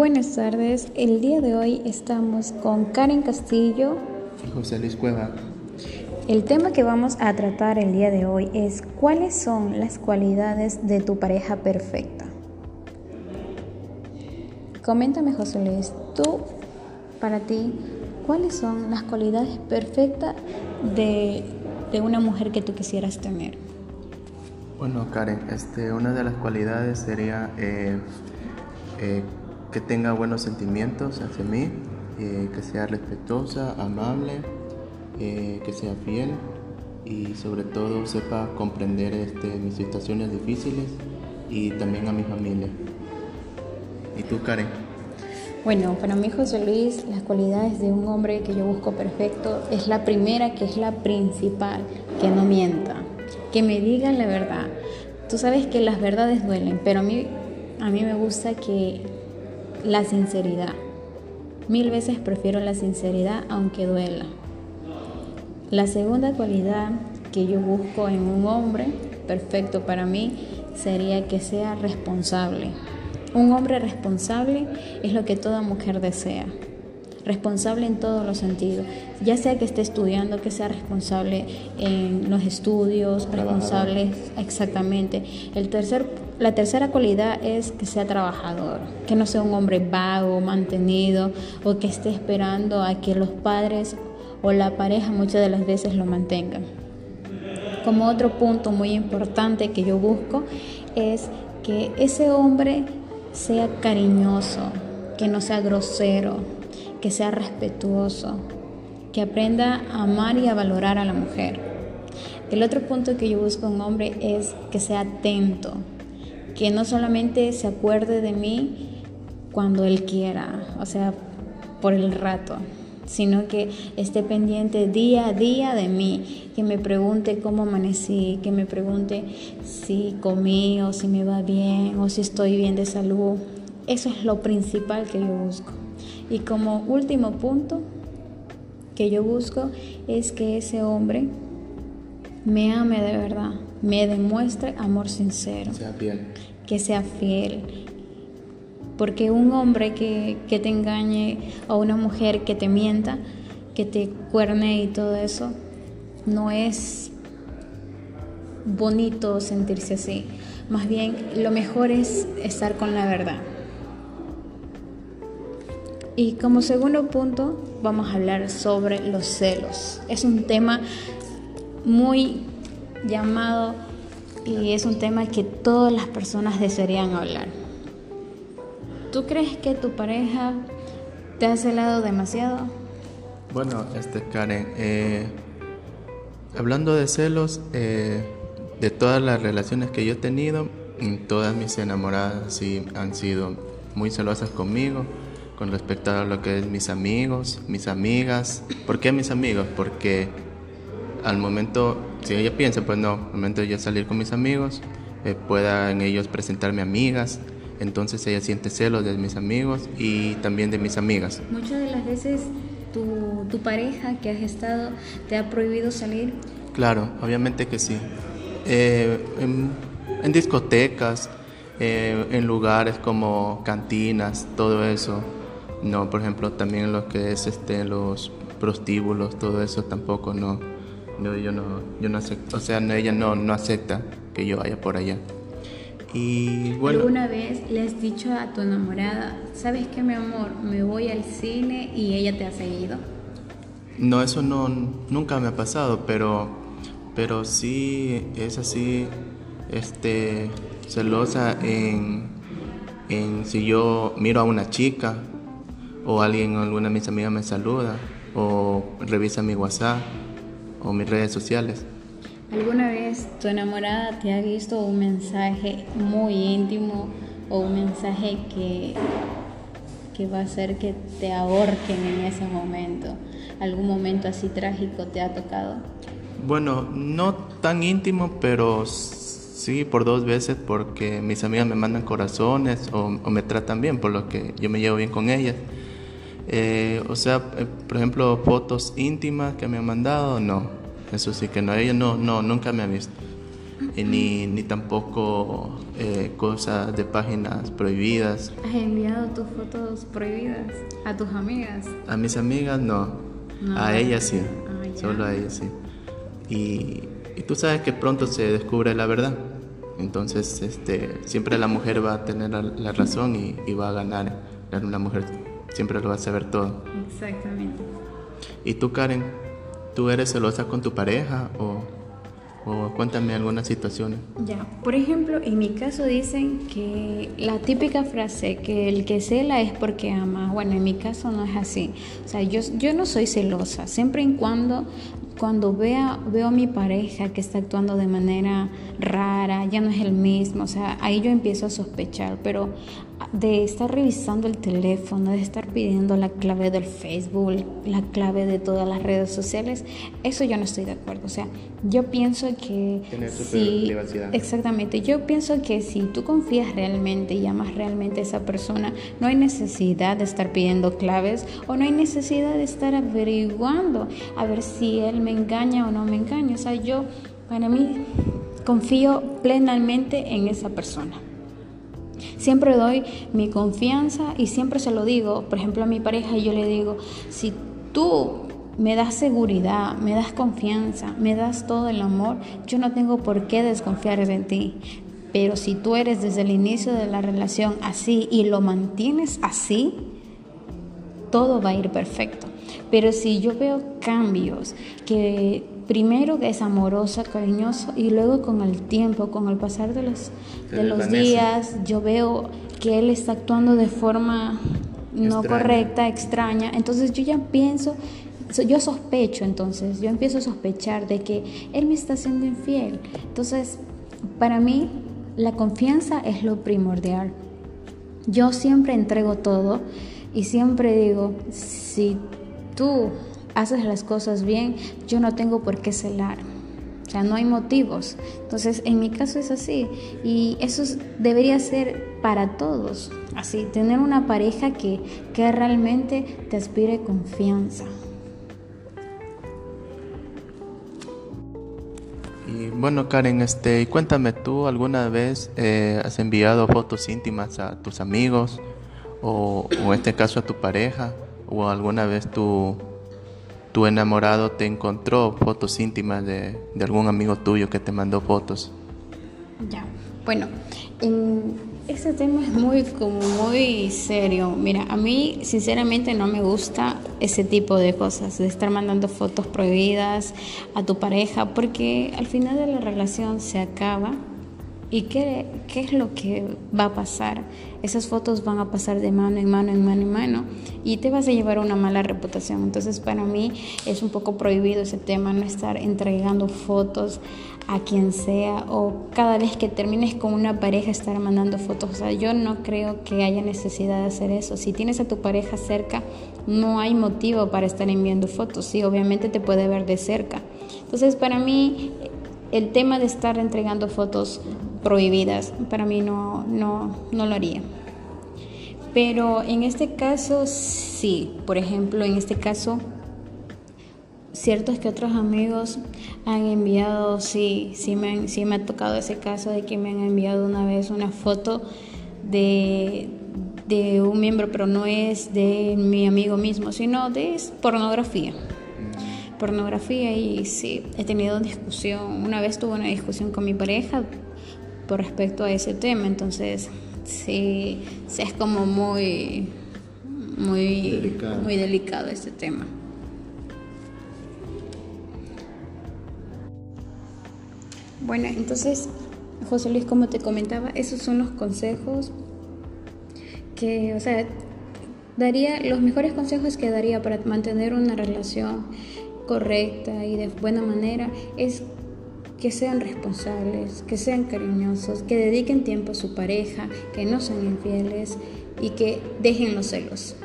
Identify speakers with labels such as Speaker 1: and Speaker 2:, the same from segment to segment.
Speaker 1: Buenas tardes, el día de hoy estamos con Karen Castillo
Speaker 2: y José Luis Cueva.
Speaker 1: El tema que vamos a tratar el día de hoy es cuáles son las cualidades de tu pareja perfecta. Coméntame José Luis, tú, para ti, ¿cuáles son las cualidades perfectas de, una mujer que tú quisieras tener?
Speaker 2: Bueno, Karen, este, una de las cualidades sería eh, eh, que tenga buenos sentimientos hacia mí, eh, que sea respetuosa, amable, eh, que sea fiel y sobre todo sepa comprender este, mis situaciones difíciles y también a mi familia. ¿Y tú, Karen?
Speaker 1: Bueno, para mí José Luis, las cualidades de un hombre que yo busco perfecto es la primera, que es la principal, que no mienta, que me digan la verdad. Tú sabes que las verdades duelen, pero a mí, a mí me gusta que la sinceridad. Mil veces prefiero la sinceridad aunque duela. La segunda cualidad que yo busco en un hombre perfecto para mí sería que sea responsable. Un hombre responsable es lo que toda mujer desea responsable en todos los sentidos, ya sea que esté estudiando, que sea responsable en los estudios, responsable exactamente. El tercer, la tercera cualidad es que sea trabajador, que no sea un hombre vago, mantenido o que esté esperando a que los padres o la pareja muchas de las veces lo mantengan. Como otro punto muy importante que yo busco es que ese hombre sea cariñoso, que no sea grosero, que sea respetuoso, que aprenda a amar y a valorar a la mujer. El otro punto que yo busco en un hombre es que sea atento, que no solamente se acuerde de mí cuando él quiera, o sea, por el rato, sino que esté pendiente día a día de mí, que me pregunte cómo amanecí, que me pregunte si comí o si me va bien o si estoy bien de salud. Eso es lo principal que yo busco. Y como último punto que yo busco es que ese hombre me ame de verdad, me demuestre amor sincero.
Speaker 2: Sea fiel.
Speaker 1: Que sea fiel. Porque un hombre que, que te engañe o una mujer que te mienta, que te cuerne y todo eso, no es bonito sentirse así. Más bien, lo mejor es estar con la verdad. Y como segundo punto vamos a hablar sobre los celos. Es un tema muy llamado y es un tema que todas las personas desearían hablar. ¿Tú crees que tu pareja te ha celado demasiado?
Speaker 2: Bueno, este Karen, eh, hablando de celos, eh, de todas las relaciones que yo he tenido, todas mis enamoradas sí han sido muy celosas conmigo con respecto a lo que es mis amigos, mis amigas. ¿Por qué mis amigos? Porque al momento, si ella piensa, pues no, al momento de yo salir con mis amigos, eh, puedan ellos presentarme amigas, entonces ella siente celos de mis amigos y también de mis amigas.
Speaker 1: Muchas de las veces tu, tu pareja que has estado te ha prohibido salir.
Speaker 2: Claro, obviamente que sí. Eh, en, discotecas, eh, en lugares como cantinas, todo eso. No, por ejemplo, también lo que es este los prostíbulos, todo eso tampoco no, no yo no yo no acepto, o sea, ella no no acepta que yo vaya por allá. Y bueno,
Speaker 1: ¿Alguna vez le has dicho a tu enamorada, sabes que mi amor, me voy al cine y ella te ha seguido?
Speaker 2: No, eso no nunca me ha pasado, pero pero sí es así este celosa en en si yo miro a una chica o alguien, alguna de mis amigas me saluda, o revisa mi WhatsApp o mis redes sociales.
Speaker 1: ¿Alguna vez tu enamorada te ha visto un mensaje muy íntimo o un mensaje que, que va a hacer que te ahorquen en ese momento? ¿Algún momento así trágico te ha tocado?
Speaker 2: Bueno, no tan íntimo, pero sí por dos veces porque mis amigas me mandan corazones o, o me tratan bien, por lo que yo me llevo bien con ellas. Eh, o sea, eh, por ejemplo, fotos íntimas que me han mandado, no. Eso sí que no, ella no, no, nunca me ha visto. ni, ni tampoco eh, cosas de páginas prohibidas.
Speaker 1: ¿Has enviado tus fotos prohibidas a tus amigas?
Speaker 2: A mis amigas no, a ellas sí, ah, solo a ellas sí. Y, y, tú sabes que pronto se descubre la verdad. Entonces, este, siempre la mujer va a tener la, razón y, y, va a ganar. La mujer siempre lo va a saber todo.
Speaker 1: Exactamente.
Speaker 2: ¿Y tú, Karen, tú eres celosa con tu pareja o...? O cuéntame algunas situaciones.
Speaker 1: Ya, por ejemplo, en mi caso dicen que la típica frase que el que cela es porque ama. Bueno, en mi caso no es así. O sea, yo, yo no soy celosa. Siempre y cuando cuando vea, veo a mi pareja que está actuando de manera rara, ya no es el mismo, o sea, ahí yo empiezo a sospechar, pero de estar revisando el teléfono, de estar pidiendo la clave del Facebook, la clave de todas las redes sociales, eso yo no estoy de acuerdo. O sea, yo pienso que si, exactamente, yo pienso que si tú confías realmente y amas realmente a esa persona, no hay necesidad de estar pidiendo claves o no hay necesidad de estar averiguando a ver si él me engaña o no me engaña. O sea, yo para mí confío plenamente en esa persona. Siempre doy mi confianza y siempre se lo digo, por ejemplo a mi pareja, yo le digo, si tú me das seguridad, me das confianza, me das todo el amor, yo no tengo por qué desconfiar en ti. Pero si tú eres desde el inicio de la relación así y lo mantienes así, todo va a ir perfecto. Pero si yo veo cambios que primero es amorosa, cariñoso y luego con el tiempo, con el pasar de los, de los días, yo veo que él está actuando de forma no correcta, extraña. Entonces yo ya pienso, yo sospecho entonces, yo empiezo a sospechar de que él me está siendo infiel. Entonces, para mí, la confianza es lo primordial. Yo siempre entrego todo y siempre digo, si tú haces las cosas bien, yo no tengo por qué celar. O sea, no hay motivos. Entonces, en mi caso es así. Y eso debería ser para todos. Así, tener una pareja que, que realmente te aspire confianza.
Speaker 2: Y bueno, Karen, este, cuéntame, ¿tú alguna vez eh, has enviado fotos íntimas a tus amigos o, o en este caso a tu pareja? ¿O alguna vez tu, tu enamorado te encontró fotos íntimas de, algún amigo tuyo que te mandó fotos?
Speaker 1: Ya, bueno, este tema es muy, como muy serio. Mira, a mí sinceramente no me gusta ese tipo de cosas, de estar mandando fotos prohibidas a tu pareja, porque al final de la relación se acaba ¿Y qué, qué, es lo que va a pasar? Esas fotos van a pasar de mano en mano, en mano en mano, y te vas a llevar una mala reputación. Entonces, para mí es un poco prohibido ese tema, no estar entregando fotos a quien sea, o cada vez que termines con una pareja, estar mandando fotos. O sea, yo no creo que haya necesidad de hacer eso. Si tienes a tu pareja cerca, no hay motivo para estar enviando fotos. Sí, obviamente te puede ver de cerca. Entonces, para mí, el tema de estar entregando fotos prohibidas. Para mí no, no, no lo haría. Pero en este caso sí, por ejemplo, en este caso, cierto es que otros amigos han enviado, sí, sí me, sí me ha tocado ese caso de que me han enviado una vez una foto de, de un miembro, pero no es de mi amigo mismo, sino de pornografía pornografía y sí, he tenido discusión. Una vez tuve una discusión con mi pareja respecto a ese tema. Entonces, sí, es como muy, muy delicado. muy delicado este tema. Bueno, entonces, José Luis, como te comentaba, esos son los consejos que, o sea, daría, los mejores consejos que daría para mantener una relación correcta y de buena manera es que sean responsables, que sean cariñosos, que dediquen tiempo a su pareja, que no sean infieles y que dejen los celos.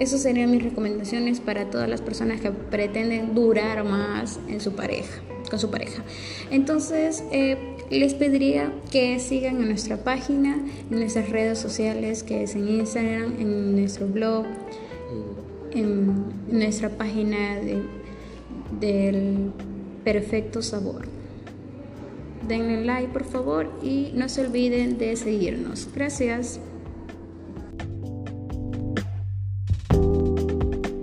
Speaker 1: Esas serían mis recomendaciones para todas las personas que pretenden durar más en su pareja, con su pareja. Entonces, eh, les pediría que sigan en nuestra página, en nuestras redes sociales, que es en Instagram, en nuestro blog, en nuestra página del perfecto sabor. Denle like por favor y no se olviden de seguirnos. Gracias.